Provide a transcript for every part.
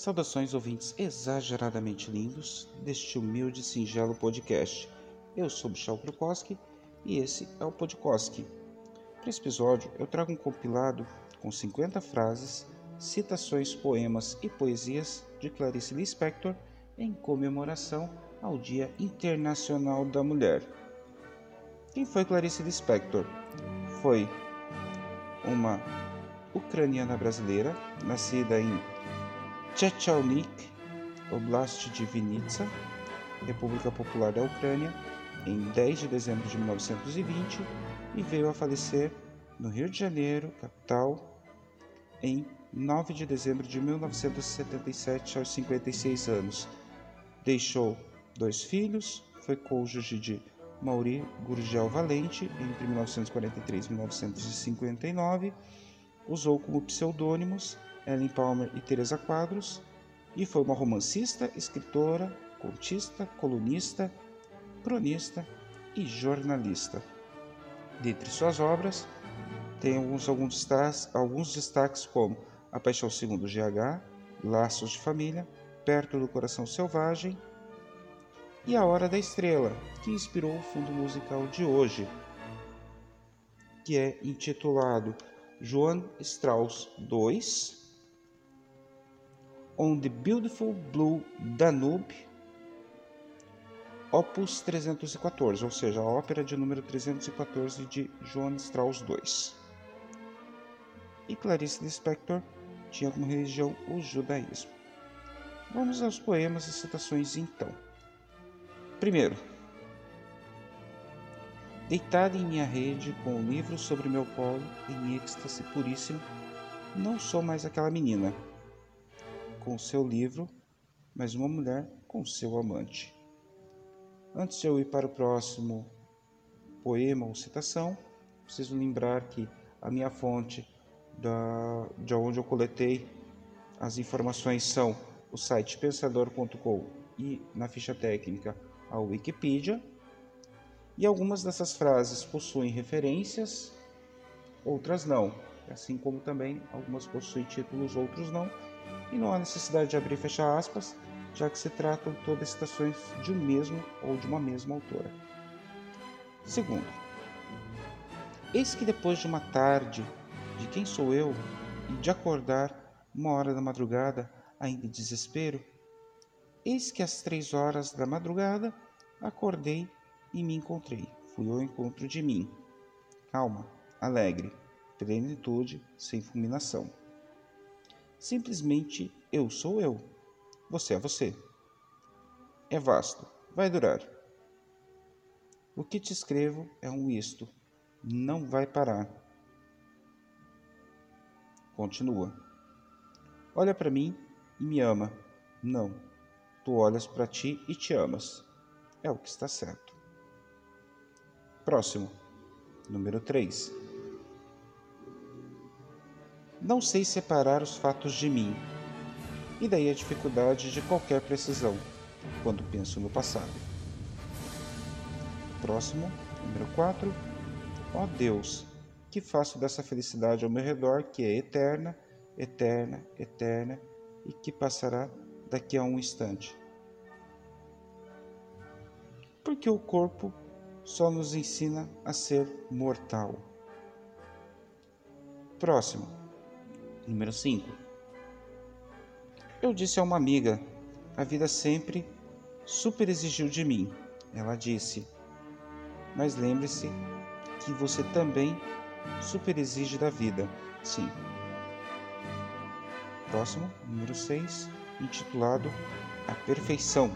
Saudações ouvintes exageradamente lindos deste humilde e singelo podcast. Eu sou Michel Krukowski e esse é o Podkoski. Para esse episódio eu trago um compilado com 50 frases, citações, poemas e poesias de Clarice Lispector em comemoração ao Dia Internacional da Mulher. Quem foi Clarice Lispector? Foi uma ucraniana brasileira, nascida em Chechalnik, Oblast de Vinitsa, República Popular da Ucrânia, em 10 de dezembro de 1920 e veio a falecer no Rio de Janeiro, capital, em 9 de dezembro de 1977, aos 56 anos. Deixou dois filhos, foi cônjuge de Mauri Gurgel Valente entre 1943 e 1959, usou como pseudônimos Ellen Palmer e Teresa Quadros, e foi uma romancista, escritora, contista, colunista, cronista e jornalista. Dentre suas obras, tem alguns, alguns, destaques, alguns destaques como A Paixão Segundo GH, Laços de Família, Perto do Coração Selvagem e A Hora da Estrela, que inspirou o fundo musical de hoje, que é intitulado Johann Strauss II, on the Beautiful Blue Danube, Opus 314, ou seja, a ópera de número 314 de Johann Strauss II. E Clarice Lispector tinha como religião o judaísmo. Vamos aos poemas e citações então. Primeiro, deitada em minha rede com o livro sobre meu colo, em êxtase puríssimo, não sou mais aquela menina com seu livro, mas uma mulher com seu amante. Antes de eu ir para o próximo poema ou citação, preciso lembrar que a minha fonte da, de onde eu coletei as informações são o site pensador.com e na ficha técnica a Wikipedia. E algumas dessas frases possuem referências, outras não, assim como também algumas possuem títulos, outros não e não há necessidade de abrir e fechar aspas, já que se tratam todas citações de um mesmo ou de uma mesma autora. Segundo, eis que depois de uma tarde de quem sou eu e de acordar uma hora da madrugada, ainda em desespero, eis que às três horas da madrugada acordei e me encontrei. Fui ao encontro de mim. Calma, alegre, plenitude, sem fulminação. Simplesmente eu sou eu. Você é você. É vasto, vai durar. O que te escrevo é um isto, não vai parar. Continua. Olha para mim e me ama. Não, tu olhas para ti e te amas. É o que está certo. Próximo, número 3. Não sei separar os fatos de mim, e daí a dificuldade de qualquer precisão quando penso no passado. Próximo, número 4. Ó oh Deus, que faço dessa felicidade ao meu redor que é eterna, eterna, eterna e que passará daqui a um instante. Porque o corpo só nos ensina a ser mortal. Próximo. Número 5. Eu disse a uma amiga: a vida sempre super exigiu de mim. Ela disse: Mas lembre-se que você também super exige da vida. Sim. Próximo, número 6, intitulado A Perfeição.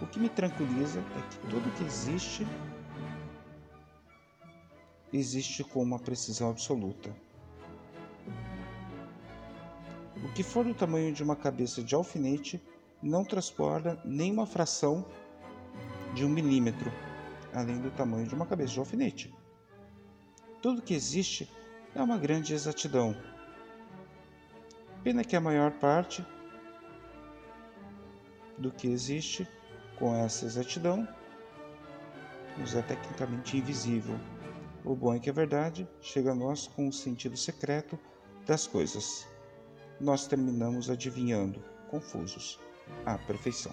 O que me tranquiliza é que tudo que existe existe com uma precisão absoluta. O que for do tamanho de uma cabeça de alfinete não transporta nem uma fração de um milímetro, além do tamanho de uma cabeça de alfinete. Tudo que existe é uma grande exatidão. Pena que a maior parte do que existe com essa exatidão nos é tecnicamente invisível. O bom é que a verdade chega a nós com o sentido secreto das coisas. Nós terminamos adivinhando, confusos, a perfeição.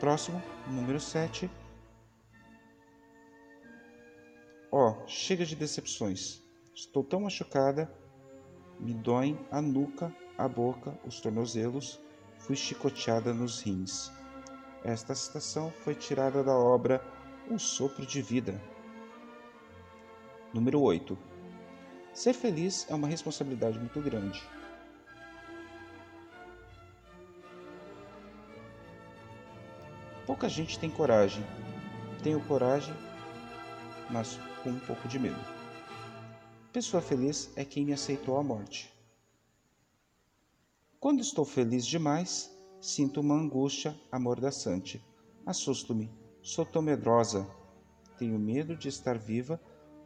Próximo, número 7. Ó, oh, chega de decepções. Estou tão machucada, me doem a nuca, a boca, os tornozelos, fui chicoteada nos rins. Esta citação foi tirada da obra Um Sopro de Vida. Número 8. Ser feliz é uma responsabilidade muito grande. Pouca gente tem coragem. Tenho coragem, mas com um pouco de medo. Pessoa feliz é quem me aceitou a morte. Quando estou feliz demais, sinto uma angústia amordaçante. Assusto-me, sou tão medrosa. Tenho medo de estar viva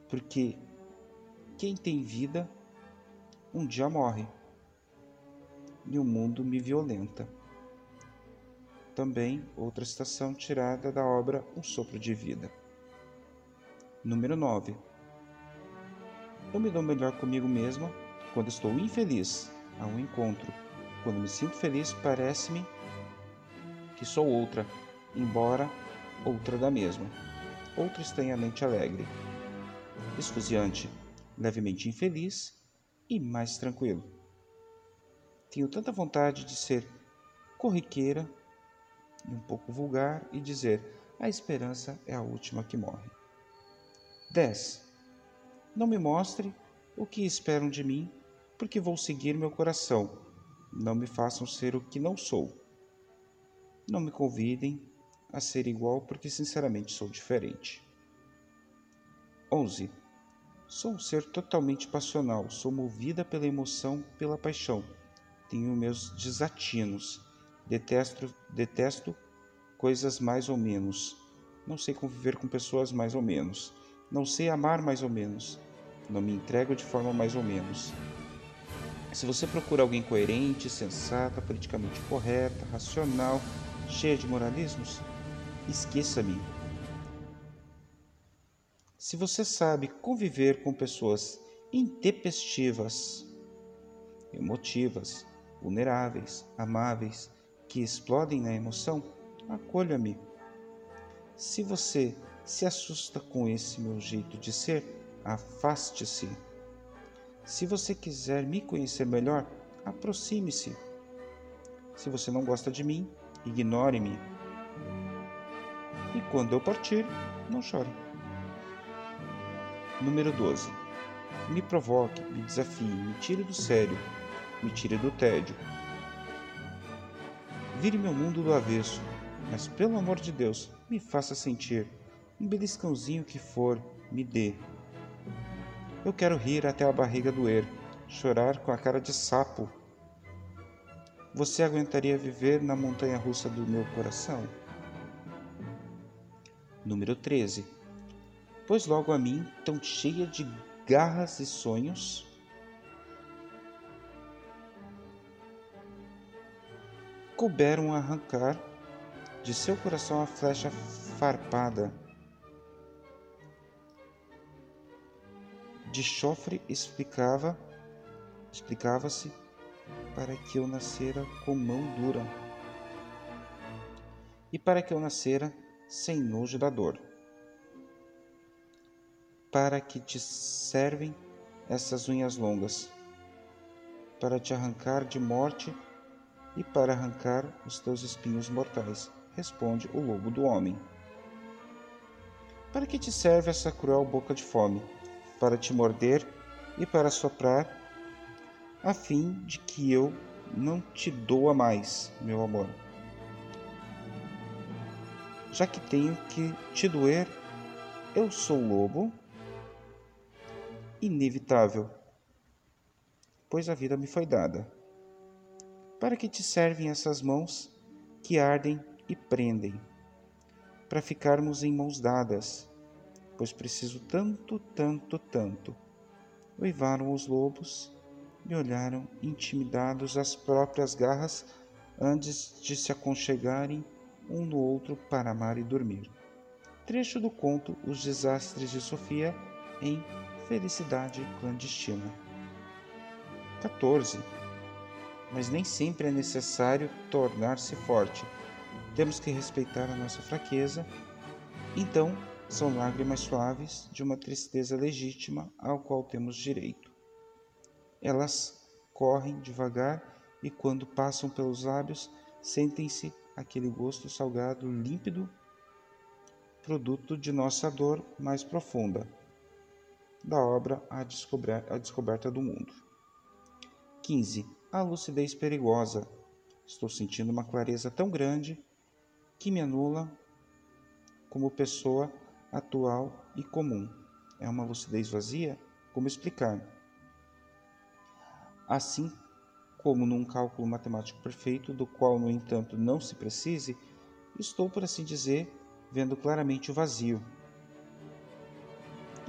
porque quem tem vida um dia morre e o mundo me violenta. Também outra citação tirada da obra Um Sopro de Vida. Número 9. Eu me dou melhor comigo mesma quando estou infeliz a um encontro. Quando me sinto feliz, parece-me que sou outra, embora outra da mesma, outra estranhamente alegre, esfuziante, levemente infeliz e mais tranquilo. Tenho tanta vontade de ser corriqueira e um pouco vulgar e dizer: a esperança é a última que morre. 10. Não me mostre o que esperam de mim, porque vou seguir meu coração. Não me façam ser o que não sou. Não me convidem a ser igual, porque sinceramente sou diferente. 11. Sou um ser totalmente passional, sou movida pela emoção, pela paixão. Tenho meus desatinos. Detesto, detesto coisas mais ou menos. Não sei conviver com pessoas mais ou menos. Não sei amar mais ou menos. Não me entrego de forma mais ou menos. Se você procura alguém coerente, sensata, politicamente correta, racional, cheia de moralismos, esqueça-me. Se você sabe conviver com pessoas intempestivas, emotivas, vulneráveis, amáveis, que explodem na emoção, acolha-me. Se você se assusta com esse meu jeito de ser, afaste-se. Se você quiser me conhecer melhor, aproxime-se. Se você não gosta de mim, ignore-me. E quando eu partir, não chore. Número 12. Me provoque, me desafie, me tire do sério, me tire do tédio. Vire meu mundo do avesso, mas pelo amor de Deus, me faça sentir um beliscãozinho que for, me dê. Eu quero rir até a barriga doer, chorar com a cara de sapo. Você aguentaria viver na montanha russa do meu coração? Número 13. Pois logo a mim, tão cheia de garras e sonhos, couberam arrancar de seu coração a flecha farpada de chofre explicava explicava-se para que eu nascera com mão dura e para que eu nascera sem nojo da dor para que te servem essas unhas longas para te arrancar de morte e para arrancar os teus espinhos mortais responde o lobo do homem para que te serve essa cruel boca de fome para te morder e para soprar, a fim de que eu não te doa mais, meu amor. Já que tenho que te doer, eu sou lobo, inevitável, pois a vida me foi dada. Para que te servem essas mãos que ardem e prendem? Para ficarmos em mãos dadas pois preciso tanto, tanto, tanto. Uivaram os lobos e olharam intimidados as próprias garras antes de se aconchegarem um no outro para amar e dormir. Trecho do conto Os Desastres de Sofia em Felicidade Clandestina. 14. Mas nem sempre é necessário tornar-se forte. Temos que respeitar a nossa fraqueza. Então, são lágrimas suaves de uma tristeza legítima ao qual temos direito. Elas correm devagar e, quando passam pelos lábios, sentem-se aquele gosto salgado límpido, produto de nossa dor mais profunda, da obra A, a Descoberta do Mundo. 15. A lucidez perigosa. Estou sentindo uma clareza tão grande que me anula como pessoa atual e comum. É uma lucidez vazia? Como explicar? Assim como num cálculo matemático perfeito, do qual, no entanto, não se precise, estou, por assim dizer, vendo claramente o vazio.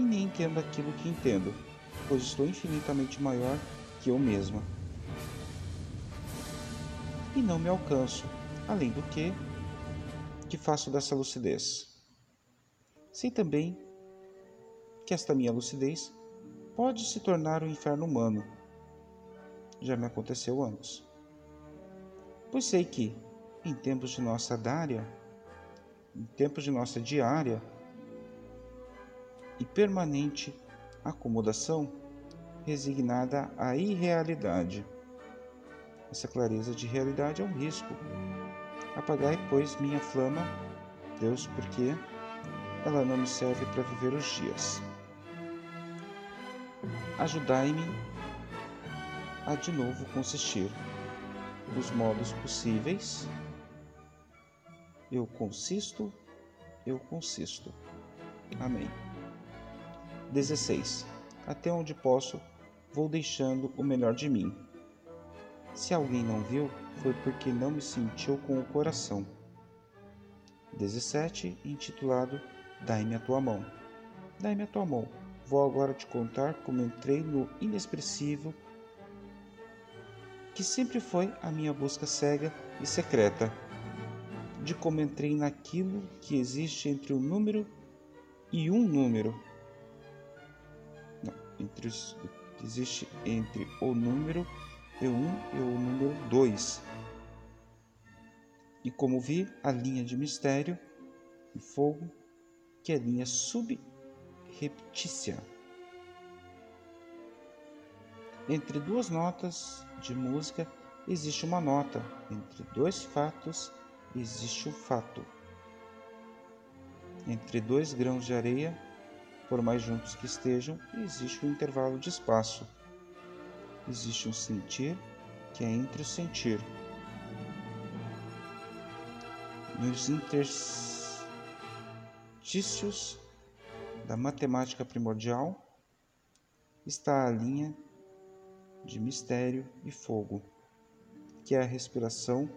E nem entendo aquilo que entendo, pois estou infinitamente maior que eu mesma. E não me alcanço, além do que, que faço dessa lucidez. Sei também que esta minha lucidez pode se tornar o um inferno humano. Já me aconteceu antes. Pois sei que, em tempos de nossa dária, em tempos de nossa diária e permanente acomodação, resignada à irrealidade. Essa clareza de realidade é um risco. Apagai, pois, minha flama, Deus, porque ela não me serve para viver os dias. Ajudai-me a de novo consistir dos modos possíveis. Eu consisto, eu consisto. Amém. 16. Até onde posso, vou deixando o melhor de mim. Se alguém não viu, foi porque não me sentiu com o coração. 17. Intitulado Dai-me a tua mão. Dai-me a tua mão. Vou agora te contar como entrei no inexpressivo que sempre foi a minha busca cega e secreta, de como entrei naquilo que existe entre o número e um número. Entre os, existe entre o número e um e o número 2. E como vi a linha de mistério e fogo, que é a linha subreptícia. Entre duas notas de música existe uma nota, entre dois fatos existe um fato. Entre dois grãos de areia, por mais juntos que estejam, existe um intervalo de espaço. Existe um sentir que é entre o sentir. Nos interstícios da matemática primordial está a linha de mistério e fogo, que é a respiração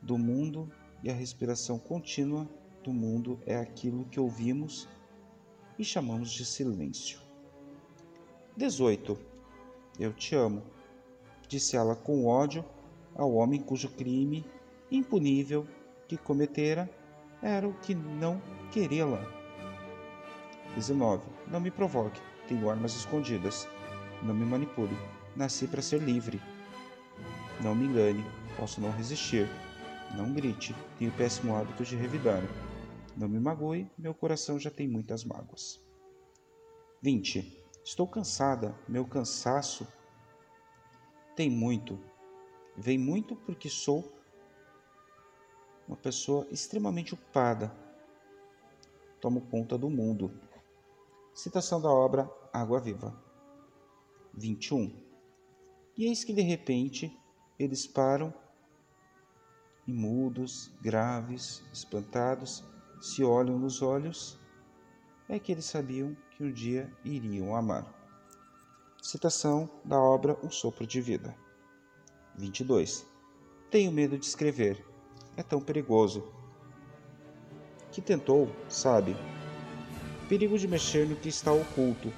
do mundo e a respiração contínua do mundo é aquilo que ouvimos e chamamos de silêncio. 18. Eu te amo, disse ela com ódio ao homem cujo crime impunível que cometera era o que não querê-la. 19. Não me provoque, tenho armas escondidas. Não me manipule. Nasci para ser livre. Não me engane. Posso não resistir. Não grite. Tenho o péssimo hábito de revidar. Não me magoe. Meu coração já tem muitas mágoas. 20. Estou cansada. Meu cansaço tem muito. Vem muito porque sou uma pessoa extremamente ocupada. Tomo conta do mundo. Citação da obra Água Viva. 21. E eis que de repente eles param e mudos, graves, espantados, se olham nos olhos, é que eles sabiam que um dia iriam amar. Citação da obra Um Sopro de Vida. 22. Tenho medo de escrever, é tão perigoso. Que tentou, sabe? Perigo de mexer no que está oculto,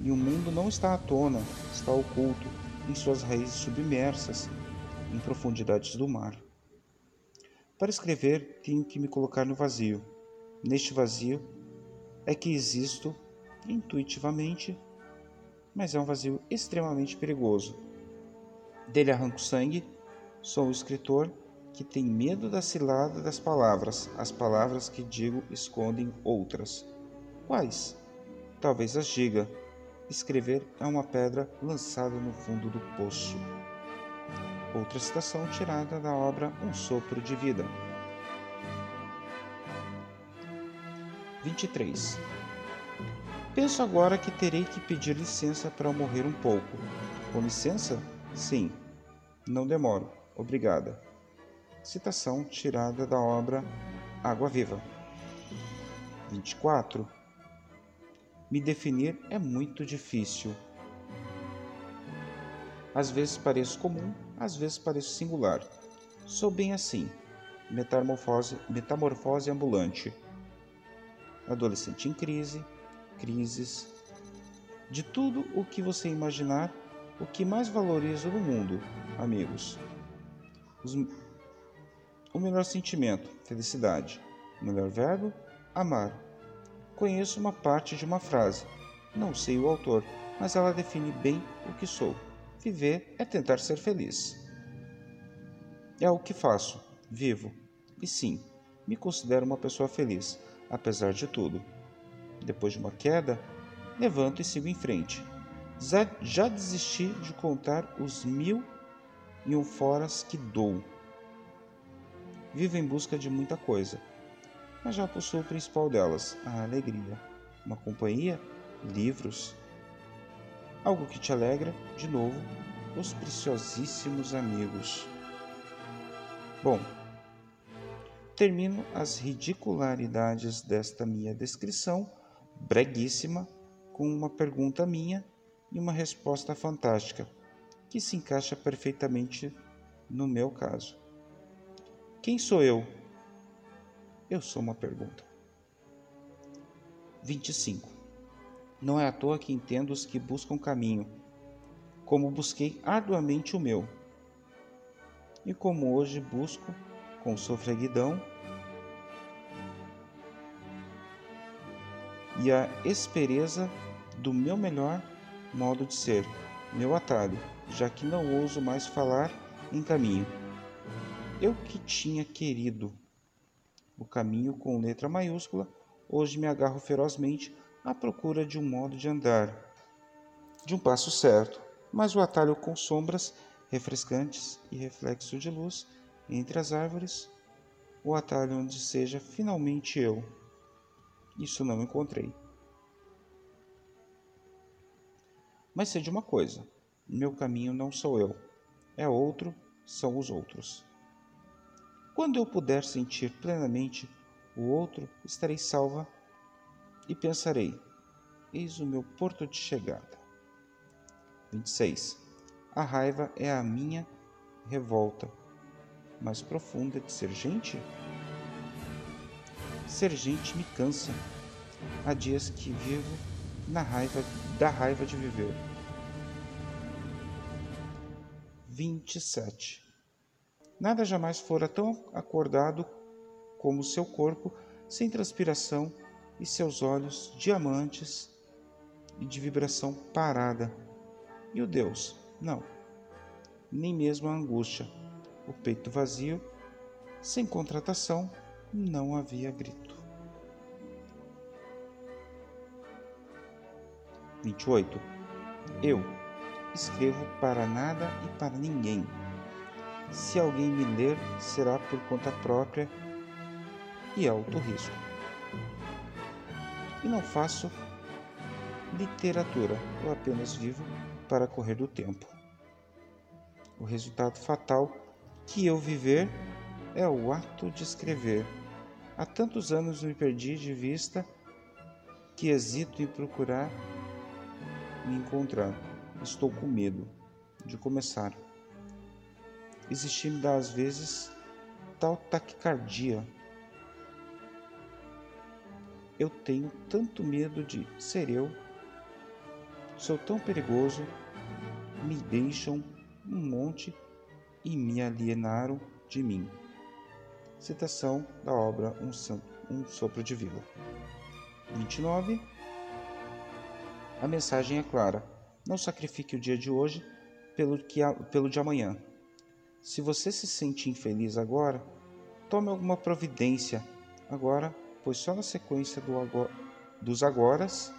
e o mundo não está à tona, está oculto em suas raízes submersas em profundidades do mar. Para escrever, tenho que me colocar no vazio. Neste vazio é que existo intuitivamente, mas é um vazio extremamente perigoso. Dele arranco sangue, sou o escritor que tem medo da cilada das palavras. As palavras que digo escondem outras. Quais? Talvez as diga. Escrever é uma pedra lançada no fundo do poço. Outra citação tirada da obra Um Sopro de Vida. 23. Penso agora que terei que pedir licença para morrer um pouco. Com licença? Sim. Não demoro. Obrigada. Citação tirada da obra Água Viva. 24. Me definir é muito difícil. Às vezes pareço comum, às vezes pareço singular. Sou bem assim. Metamorfose, metamorfose ambulante. Adolescente em crise, crises. De tudo o que você imaginar, o que mais valorizo no mundo, amigos. Os o melhor sentimento, felicidade. O melhor verbo, amar. Conheço uma parte de uma frase. Não sei o autor, mas ela define bem o que sou. Viver é tentar ser feliz. É o que faço, vivo. E sim, me considero uma pessoa feliz, apesar de tudo. Depois de uma queda, levanto e sigo em frente. Já desisti de contar os mil e um foras que dou Vivo em busca de muita coisa, mas já possuo o principal delas, a alegria. Uma companhia, livros, algo que te alegra, de novo, os preciosíssimos amigos. Bom, termino as ridicularidades desta minha descrição, breguíssima, com uma pergunta minha e uma resposta fantástica, que se encaixa perfeitamente no meu caso. Quem sou eu? Eu sou uma pergunta. 25. Não é à toa que entendo os que buscam caminho, como busquei arduamente o meu, e como hoje busco com sofreguidão e a espereza do meu melhor modo de ser, meu atalho, já que não ouso mais falar em caminho. Eu que tinha querido o caminho com letra maiúscula, hoje me agarro ferozmente à procura de um modo de andar, de um passo certo, mas o atalho com sombras refrescantes e reflexo de luz entre as árvores, o atalho onde seja finalmente eu. Isso não encontrei. Mas sei de uma coisa: meu caminho não sou eu, é outro, são os outros. Quando eu puder sentir plenamente o outro, estarei salva e pensarei: eis o meu porto de chegada. 26. A raiva é a minha revolta mais profunda de ser gente? Ser gente me cansa. Há dias que vivo na raiva da raiva de viver. 27. Nada jamais fora tão acordado como seu corpo, sem transpiração, e seus olhos diamantes e de vibração parada. E o Deus? Não. Nem mesmo a angústia. O peito vazio, sem contratação, não havia grito. 28. Eu escrevo para nada e para ninguém se alguém me ler, será por conta própria e alto risco. E não faço literatura, eu apenas vivo para correr do tempo. O resultado fatal que eu viver é o ato de escrever. Há tantos anos me perdi de vista que hesito em procurar me encontrar. Estou com medo de começar existindo às vezes tal taquicardia. Eu tenho tanto medo de ser eu, sou tão perigoso, me deixam um monte e me alienaram de mim. Citação da obra Um, um Sopro de Vida. 29. A mensagem é clara: Não sacrifique o dia de hoje pelo, que, pelo de amanhã. Se você se sente infeliz agora, tome alguma providência agora, pois só na sequência do agora, dos agoras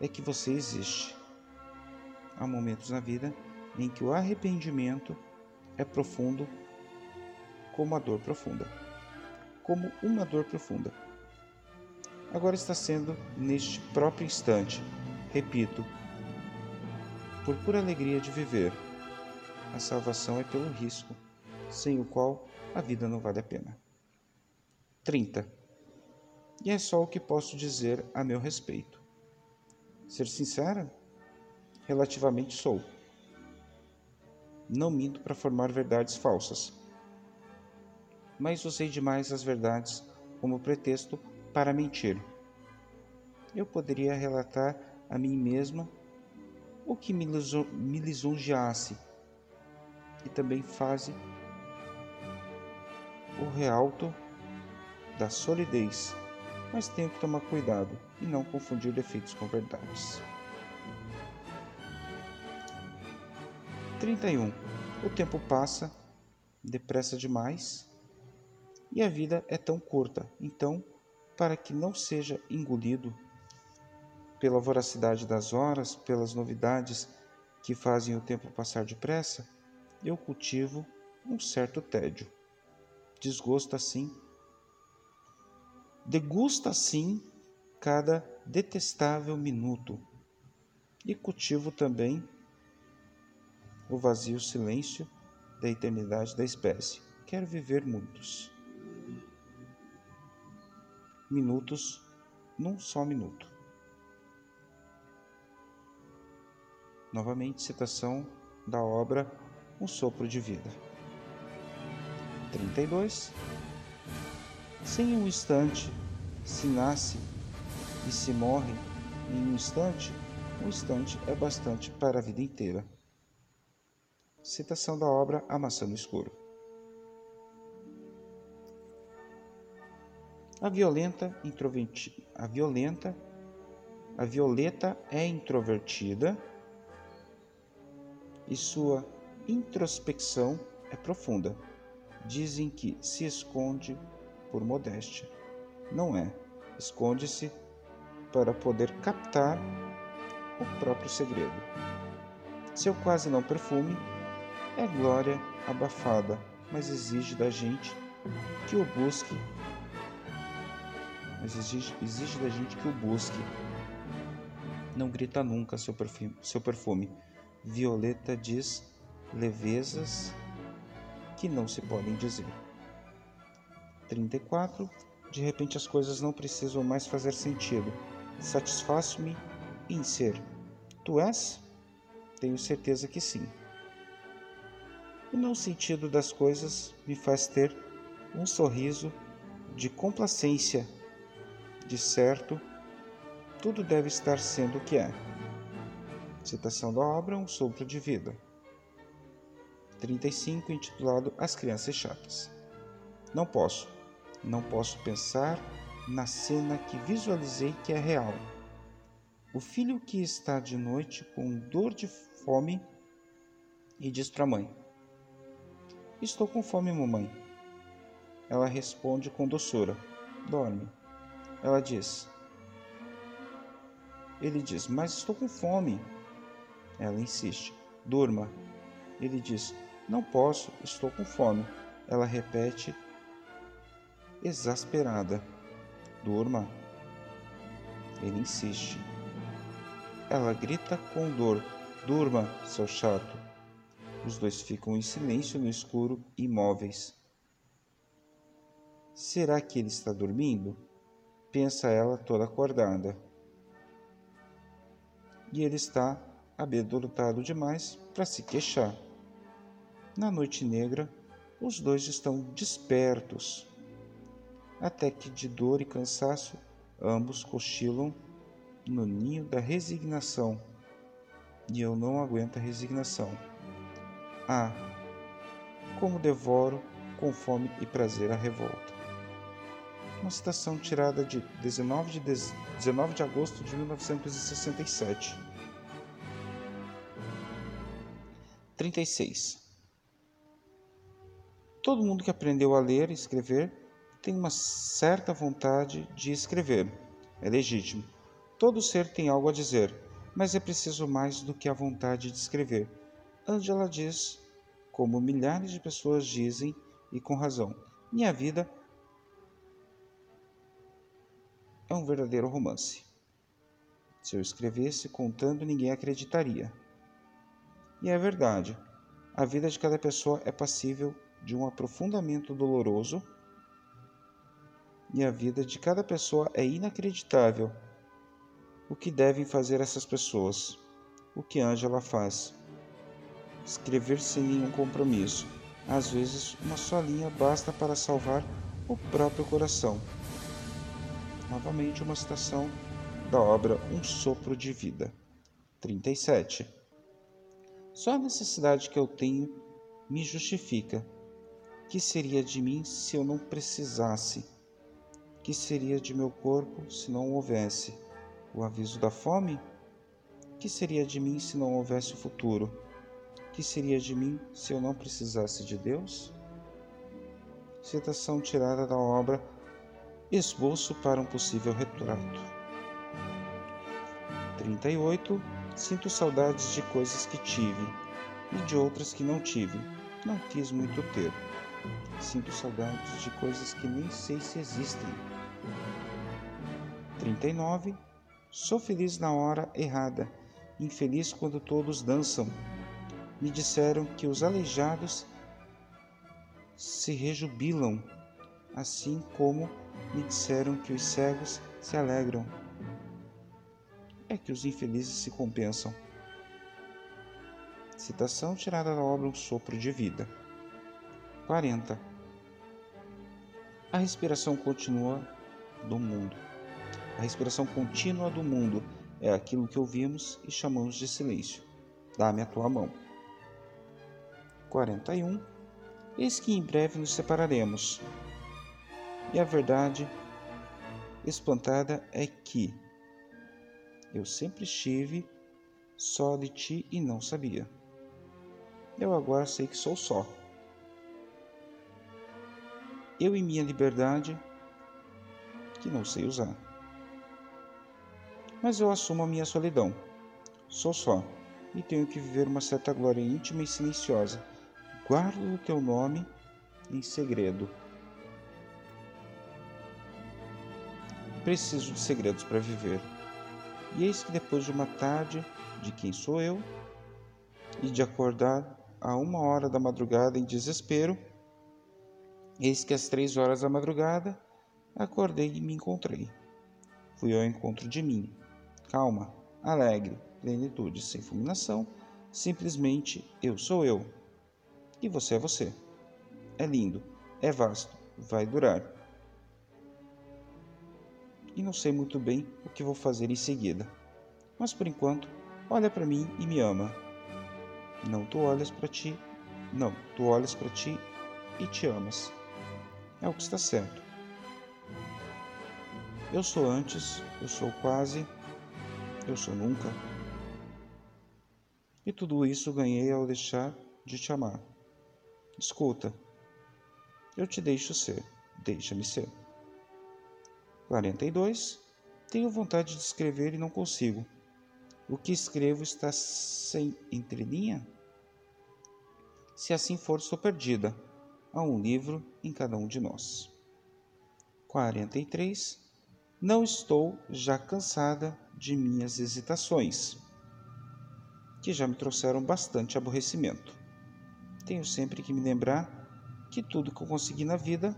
é que você existe. Há momentos na vida em que o arrependimento é profundo como a dor profunda. Como uma dor profunda. Agora está sendo neste próprio instante, repito, por pura alegria de viver. A salvação é pelo risco, sem o qual a vida não vale a pena. 30. E é só o que posso dizer a meu respeito. Ser sincera? Relativamente sou. Não minto para formar verdades falsas. Mas usei demais as verdades como pretexto para mentir. Eu poderia relatar a mim mesma o que me, lisonjeasse e também faze o realto da solidez, mas tenho que tomar cuidado e não confundir defeitos com verdades. 31. O tempo passa depressa demais e a vida é tão curta, então, para que não seja engolido pela voracidade das horas, pelas novidades que fazem o tempo passar depressa, eu cultivo um certo tédio. Desgosto assim, degusta assim cada detestável minuto e cultivo também o vazio silêncio da eternidade da espécie. Quero viver muitos minutos num só minuto. Novamente, citação da obra Um Sopro de Vida. 32. Sem um instante se nasce e se morre em um instante, um instante é bastante para a vida inteira. Citação da obra A Maçã no Escuro. A violenta, a violenta, a violeta é introvertida e sua introspecção é profunda. Dizem que se esconde por modéstia. Não é. Esconde-se para poder captar o próprio segredo. Seu quase não perfume é glória abafada, mas exige da gente que o busque. Mas exige, exige da gente que o busque. Não grita nunca seu perfume, seu perfume Violeta diz levezas que não se podem dizer. 34. De repente as coisas não precisam mais fazer sentido. Satisfaço-me em ser. Tu és? Tenho certeza que sim. O não sentido das coisas me faz ter um sorriso de complacência. De certo, tudo deve estar sendo o que é. Citação da obra Um Sopro de Vida. 35, intitulado As Crianças Chatas. Não posso, não posso pensar na cena que visualizei que é real. O filho que está de noite com dor de fome e diz para a mãe: Estou com fome, mamãe. Ela responde com doçura: Dorme. Ela diz: Ele diz: Mas estou com fome. Ela insiste: Durma. Ele diz: Não posso, estou com fome. Ela repete, exasperada: Durma. Ele insiste. Ela grita com dor: Durma, seu chato. Os dois ficam em silêncio no escuro, imóveis. Será que ele está dormindo? Pensa ela toda acordada. E ele está amedrontado demais para se queixar. Na noite negra, os dois estão despertos, até que de dor e cansaço ambos cochilam no ninho da resignação. E eu não aguento a resignação. Ah, como devoro com fome e prazer a revolta. Uma citação tirada de 19 de, 19 de agosto de 1967. 36. Todo mundo que aprendeu a ler e escrever tem uma certa vontade de escrever. É legítimo. Todo ser tem algo a dizer, mas é preciso mais do que a vontade de escrever. Angela diz, como milhares de pessoas dizem, e com razão: minha vida é um verdadeiro romance. Se eu escrevesse contando, ninguém acreditaria. E é verdade. A vida de cada pessoa é passível de um aprofundamento doloroso e a vida de cada pessoa é inacreditável. O que devem fazer essas pessoas? O que Angela faz? Escrever sem nenhum compromisso. Às vezes, uma só linha basta para salvar o próprio coração. Novamente, uma citação da obra Um Sopro de Vida. 37. Só a necessidade que eu tenho me justifica. Que seria de mim se eu não precisasse? Que seria de meu corpo se não houvesse o aviso da fome? Que seria de mim se não houvesse o futuro? Que seria de mim se eu não precisasse de Deus? Citação tirada da obra Esboço para um possível retrato. 38. Sinto saudades de coisas que tive e de outras que não tive. Não quis muito ter. Sinto saudades de coisas que nem sei se existem. 39. Sou feliz na hora errada, infeliz quando todos dançam. Me disseram que os aleijados se rejubilam, assim como me disseram que os cegos se alegram. É que os infelizes se compensam. Citação tirada da obra Um Sopro de Vida. 40. A respiração continua do mundo. A respiração contínua do mundo é aquilo que ouvimos e chamamos de silêncio. Dá-me a tua mão. 41. Eis que em breve nos separaremos. E a verdade espantada é que eu sempre estive só de ti e não sabia. Eu agora sei que sou só. Eu e minha liberdade que não sei usar. Mas eu assumo a minha solidão. Sou só e tenho que viver uma certa glória íntima e silenciosa. Guardo o teu nome em segredo. Preciso de segredos para viver. E eis que depois de uma tarde de quem sou eu, e de acordar a uma hora da madrugada em desespero, eis que às três horas da madrugada Acordei e me encontrei. Fui ao encontro de mim, calma, alegre, plenitude, sem fulminação, simplesmente eu sou eu. E você é você. É lindo, é vasto, vai durar. E não sei muito bem o que vou fazer em seguida. Mas por enquanto, olha para mim e me ama. Não tu olhas para ti, não, tu olhas para ti e te amas. É o que está certo. Eu sou antes, eu sou quase, eu sou nunca. E tudo isso ganhei ao deixar de te amar. Escuta, eu te deixo ser, deixa-me ser. 42. Tenho vontade de escrever e não consigo. O que escrevo está sem entrelinha? Se assim for, estou perdida. Há um livro em cada um de nós. 43. Não estou já cansada de minhas hesitações, que já me trouxeram bastante aborrecimento. Tenho sempre que me lembrar que tudo que eu consegui na vida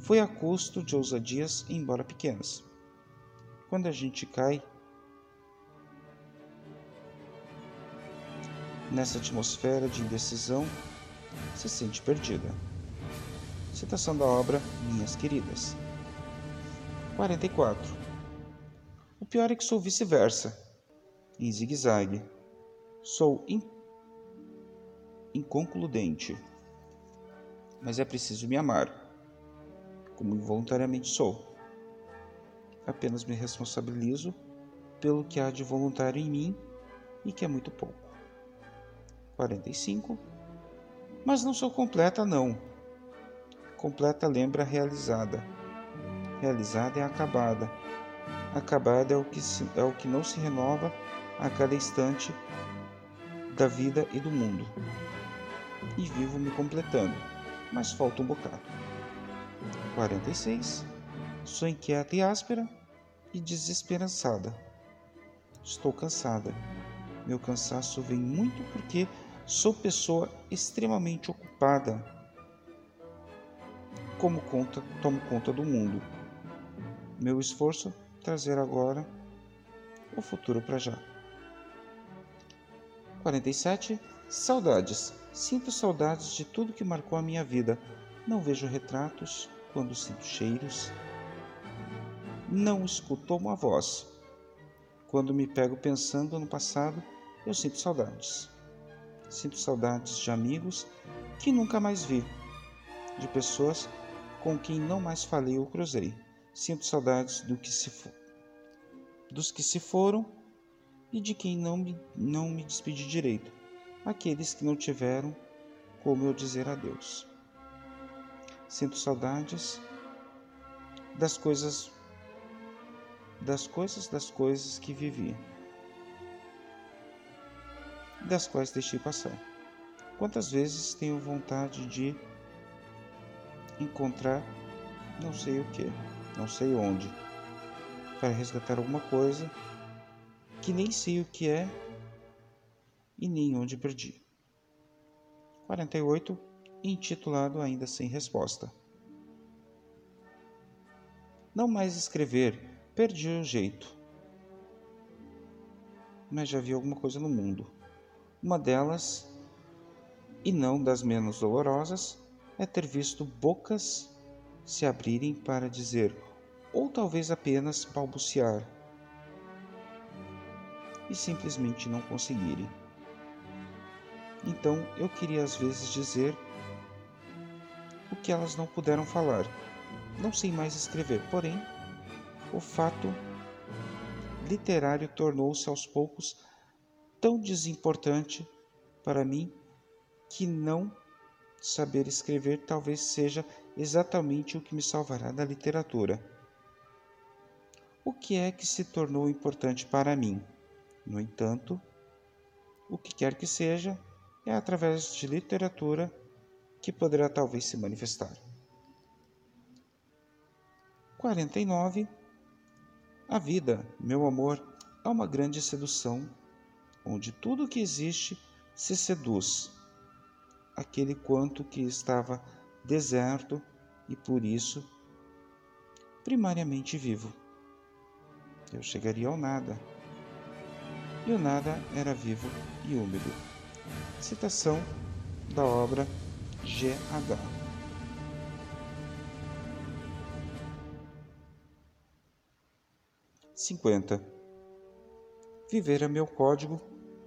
foi a custo de ousadias, embora pequenas. Quando a gente cai nessa atmosfera de indecisão, se sente perdida. Citação da obra Minhas Queridas. 44. O pior é que sou vice-versa, em zigue-zague. Sou in... inconcludente, mas é preciso me amar, como involuntariamente sou. Apenas me responsabilizo pelo que há de voluntário em mim e que é muito pouco. 45. Mas não sou completa, não. Completa lembra realizada. Realizada é acabada. Acabada é o que, se, é o que não se renova a cada instante da vida e do mundo. E vivo me completando, mas falta um bocado. 46. Sou inquieta e áspera e desesperançada. Estou cansada. Meu cansaço vem muito porque sou pessoa extremamente ocupada. Como conta, tomo conta do mundo. Meu esforço trazer agora o futuro para já. 47. Saudades. Sinto saudades de tudo que marcou a minha vida. Não vejo retratos quando sinto cheiros. Não escuto uma voz. Quando me pego pensando no passado, eu sinto saudades. Sinto saudades de amigos que nunca mais vi, de pessoas com quem não mais falei ou cruzei. Sinto saudades do que se dos que se foram e de quem não me, não me despedi direito, aqueles que não tiveram como eu dizer adeus. Sinto saudades das coisas das coisas das coisas que vivi, das quais deixei passar. Quantas vezes tenho vontade de encontrar não sei o que, não sei onde, para resgatar alguma coisa que nem sei o que é e nem onde perdi. 48. Intitulado Ainda Sem Resposta. Não mais escrever, perdi o jeito. Mas já vi alguma coisa no mundo. Uma delas, e não das menos dolorosas, é ter visto bocas se abrirem para dizer, ou talvez apenas balbuciar, e simplesmente não conseguirem. Então eu queria às vezes dizer o que elas não puderam falar. Não sei mais escrever, porém, o fato literário tornou-se aos poucos tão desimportante para mim que não saber escrever talvez seja exatamente o que me salvará da literatura. O que é que se tornou importante para mim? No entanto, o que quer que seja, é através de literatura que poderá talvez se manifestar. 49. A vida, meu amor, é uma grande sedução, onde tudo que existe se seduz. Aquele quanto que estava deserto e por isso primariamente vivo. Eu chegaria ao nada e o nada era vivo e úmido. Citação da obra G.H. Cinquenta. Viver é meu código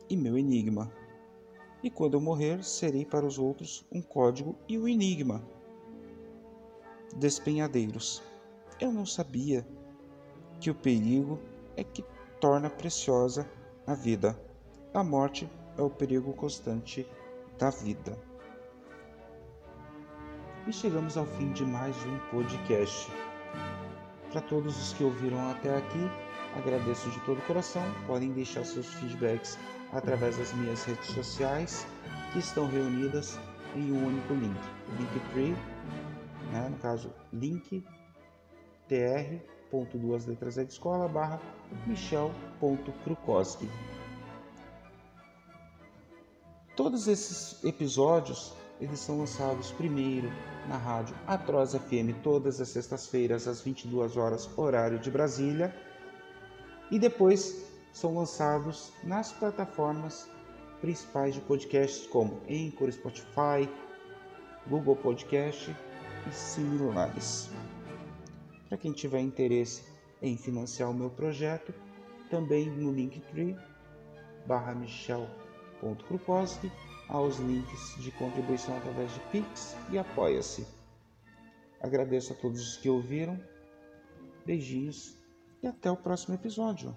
e meu enigma. E quando eu morrer, serei para os outros um código e um enigma. Despenhadeiros. Eu não sabia que o perigo é que torna preciosa a vida. A morte é o perigo constante da vida. E chegamos ao fim de mais um podcast. Para todos os que ouviram até aqui, agradeço de todo o coração. Podem deixar seus feedbacks através das minhas redes sociais, que estão reunidas em um único link. Linktree, né? no caso, link tr ponto duas letras é de escola barra. Todos esses episódios eles são lançados primeiro na rádio Atroz FM todas as sextas-feiras às 22 horas horário de Brasília e depois são lançados nas plataformas principais de podcasts como Anchor, Spotify, Google Podcast e similares. Para quem tiver interesse em financiar o meu projeto, também no Linktree barra michel.krukowski aos links de contribuição através de Pix e Apoia-se. Agradeço a todos os que ouviram, beijinhos e até o próximo episódio.